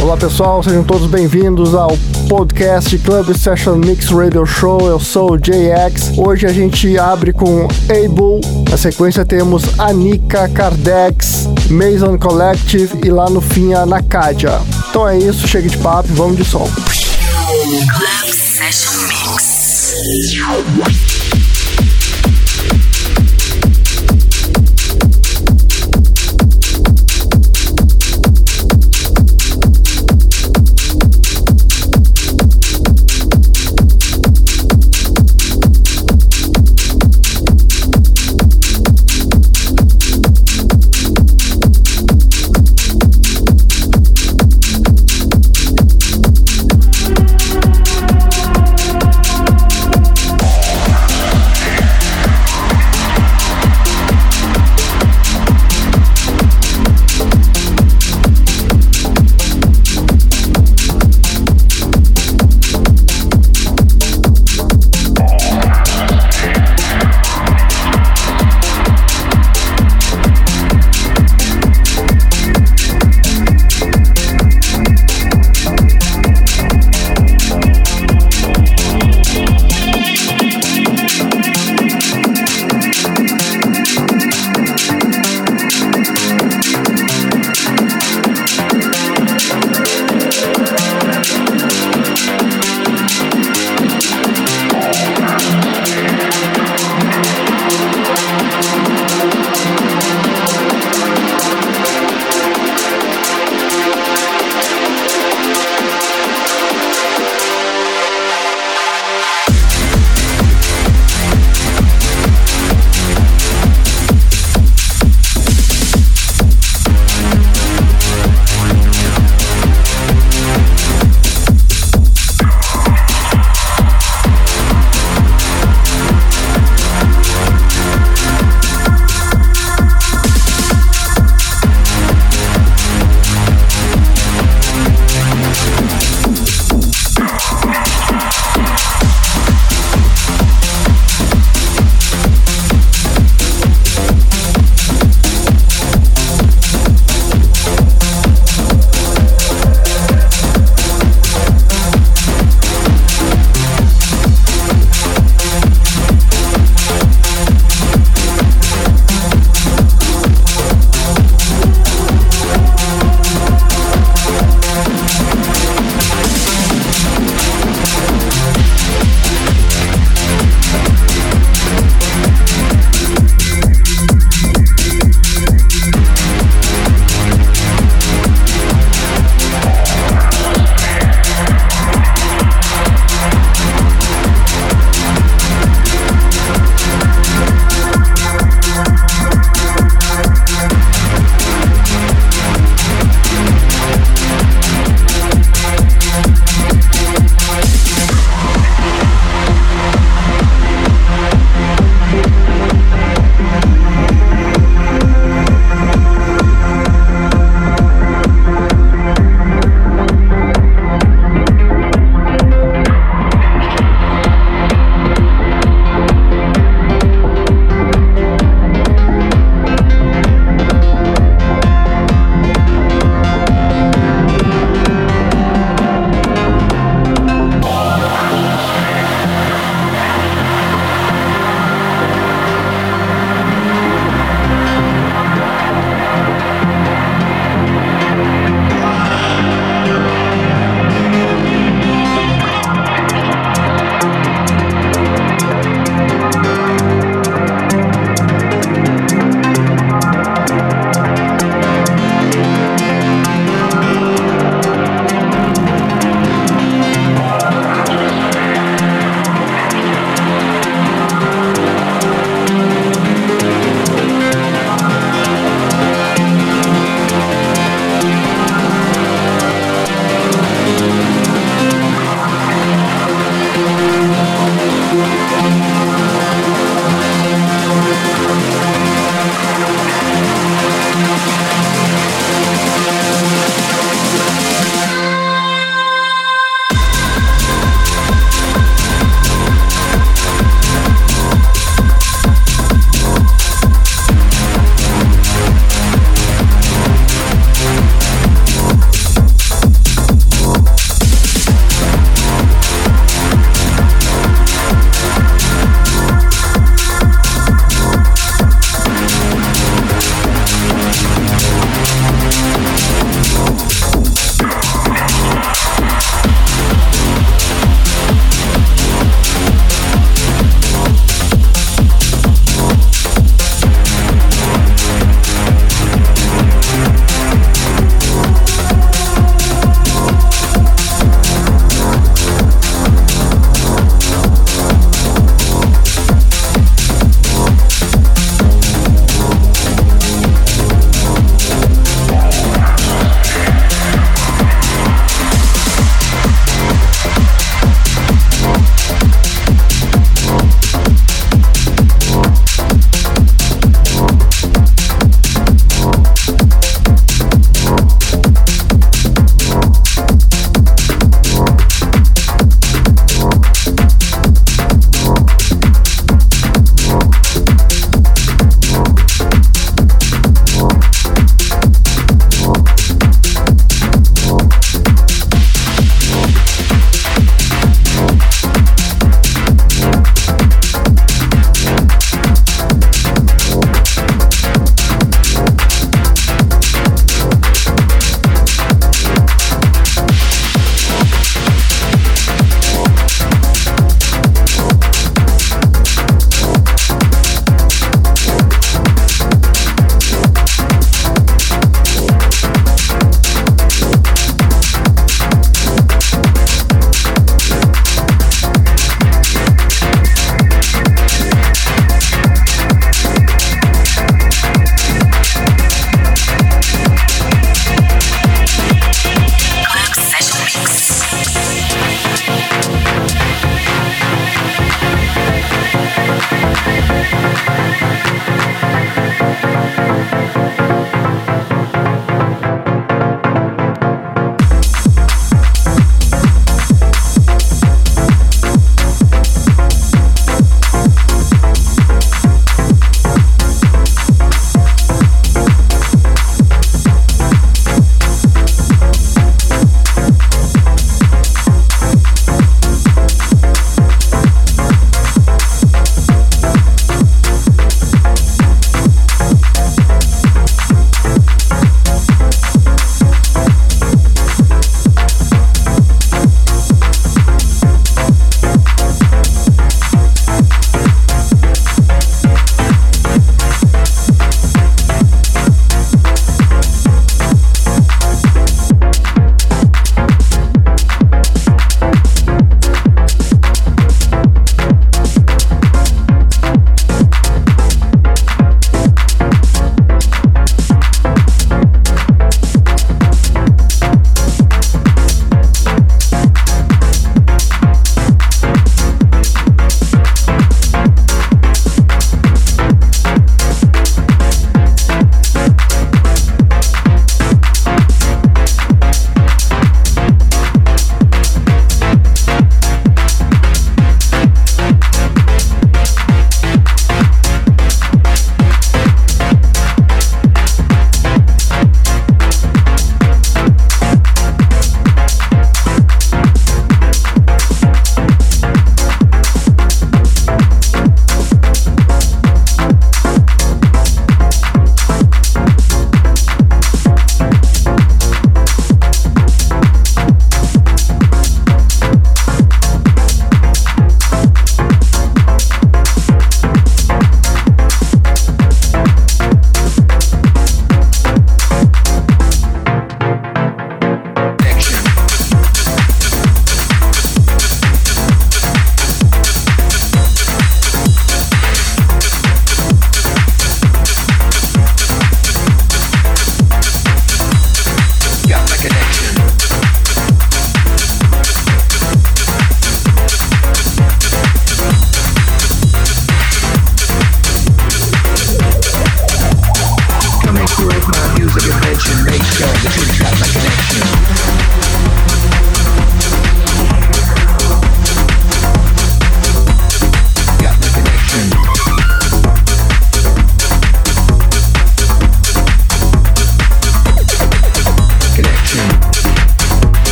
Olá pessoal, sejam todos bem-vindos ao podcast Club Session Mix Radio Show. Eu sou o JX. Hoje a gente abre com Able. Na sequência temos Anika Kardex, Mason Collective e lá no fim a Nakadia. Então é isso, chega de papo, vamos de som. Club Session Mix.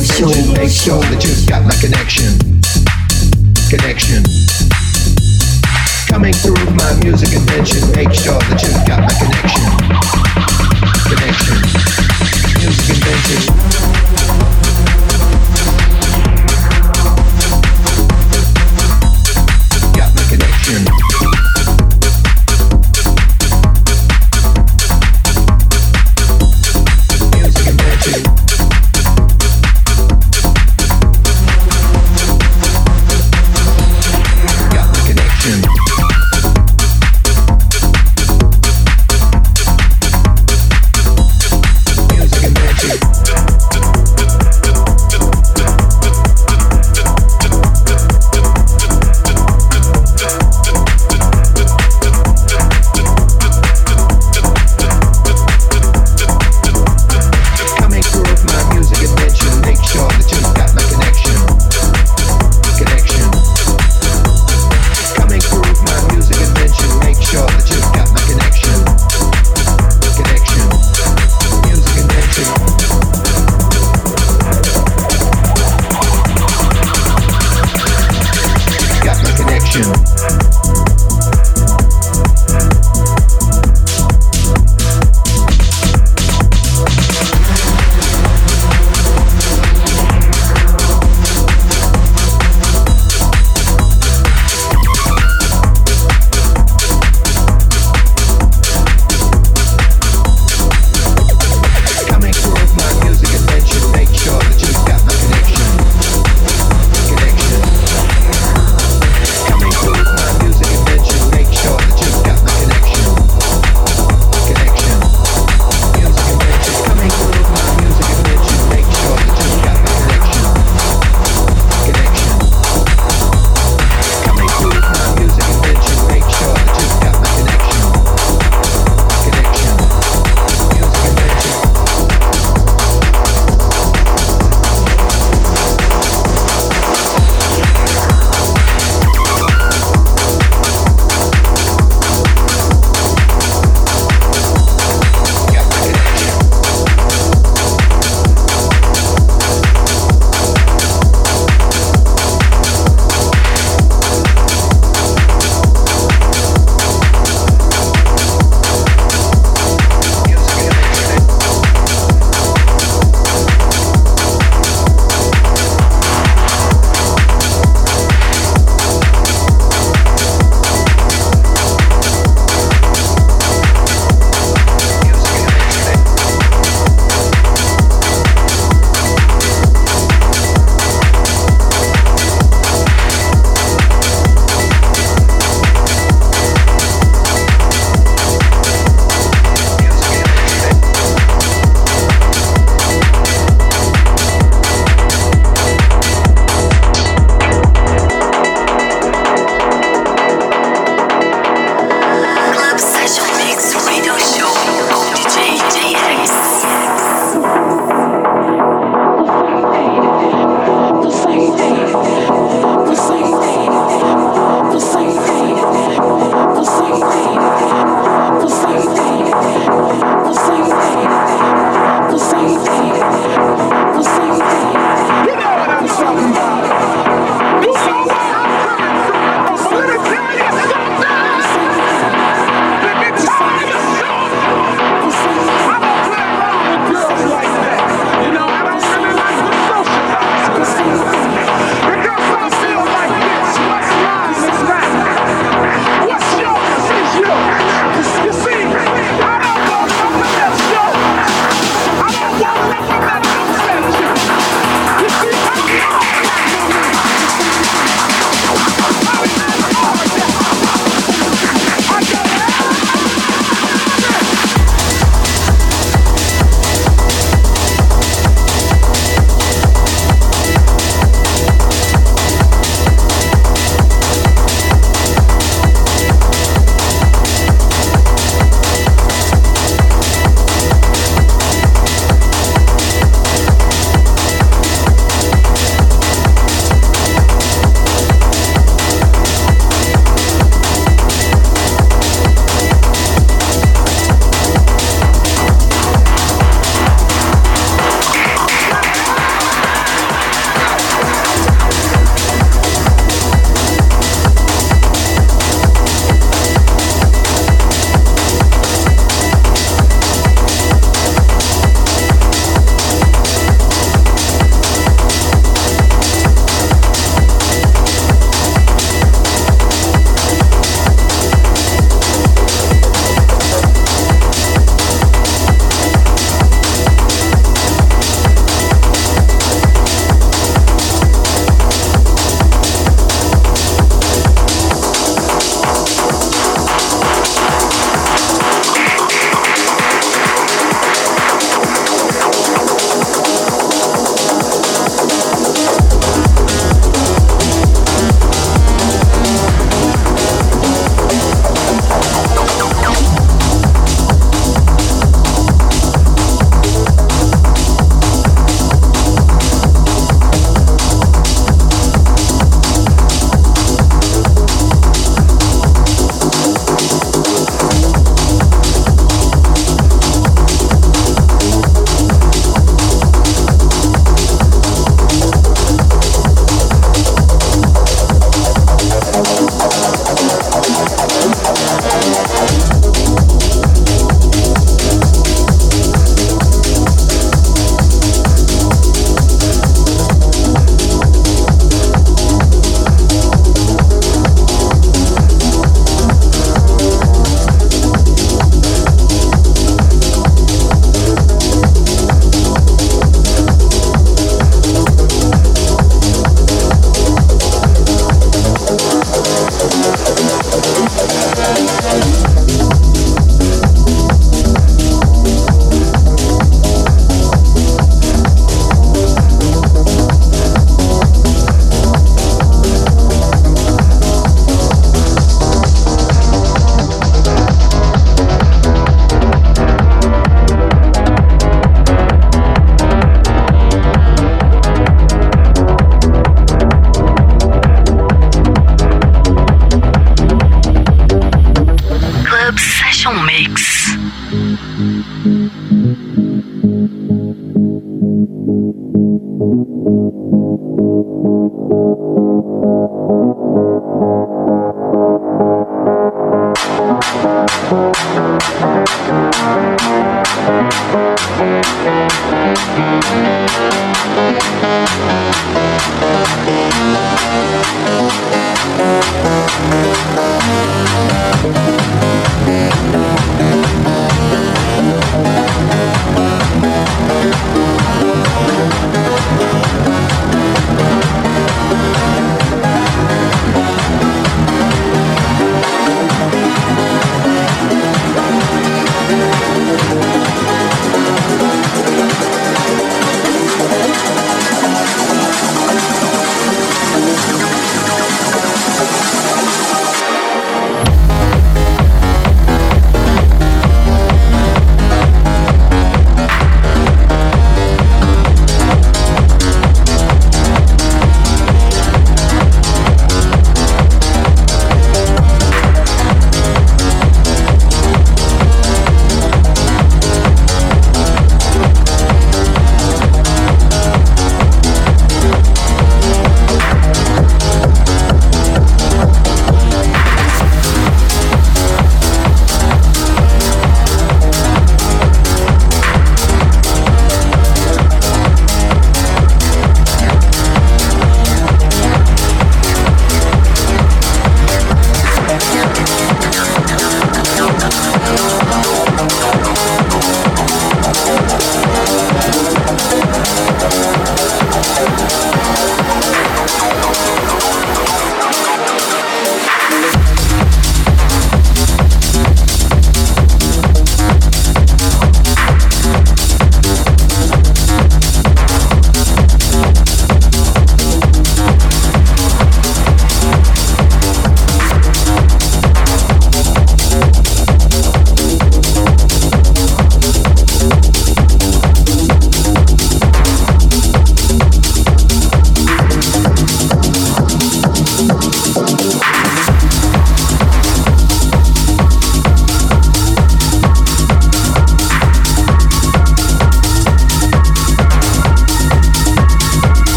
Radio Show. Make sure that you've got my connection. Connection. Coming through my music invention. Make sure that you've got my connection. Connection. Music invention.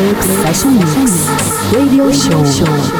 Session Mix Radio Show.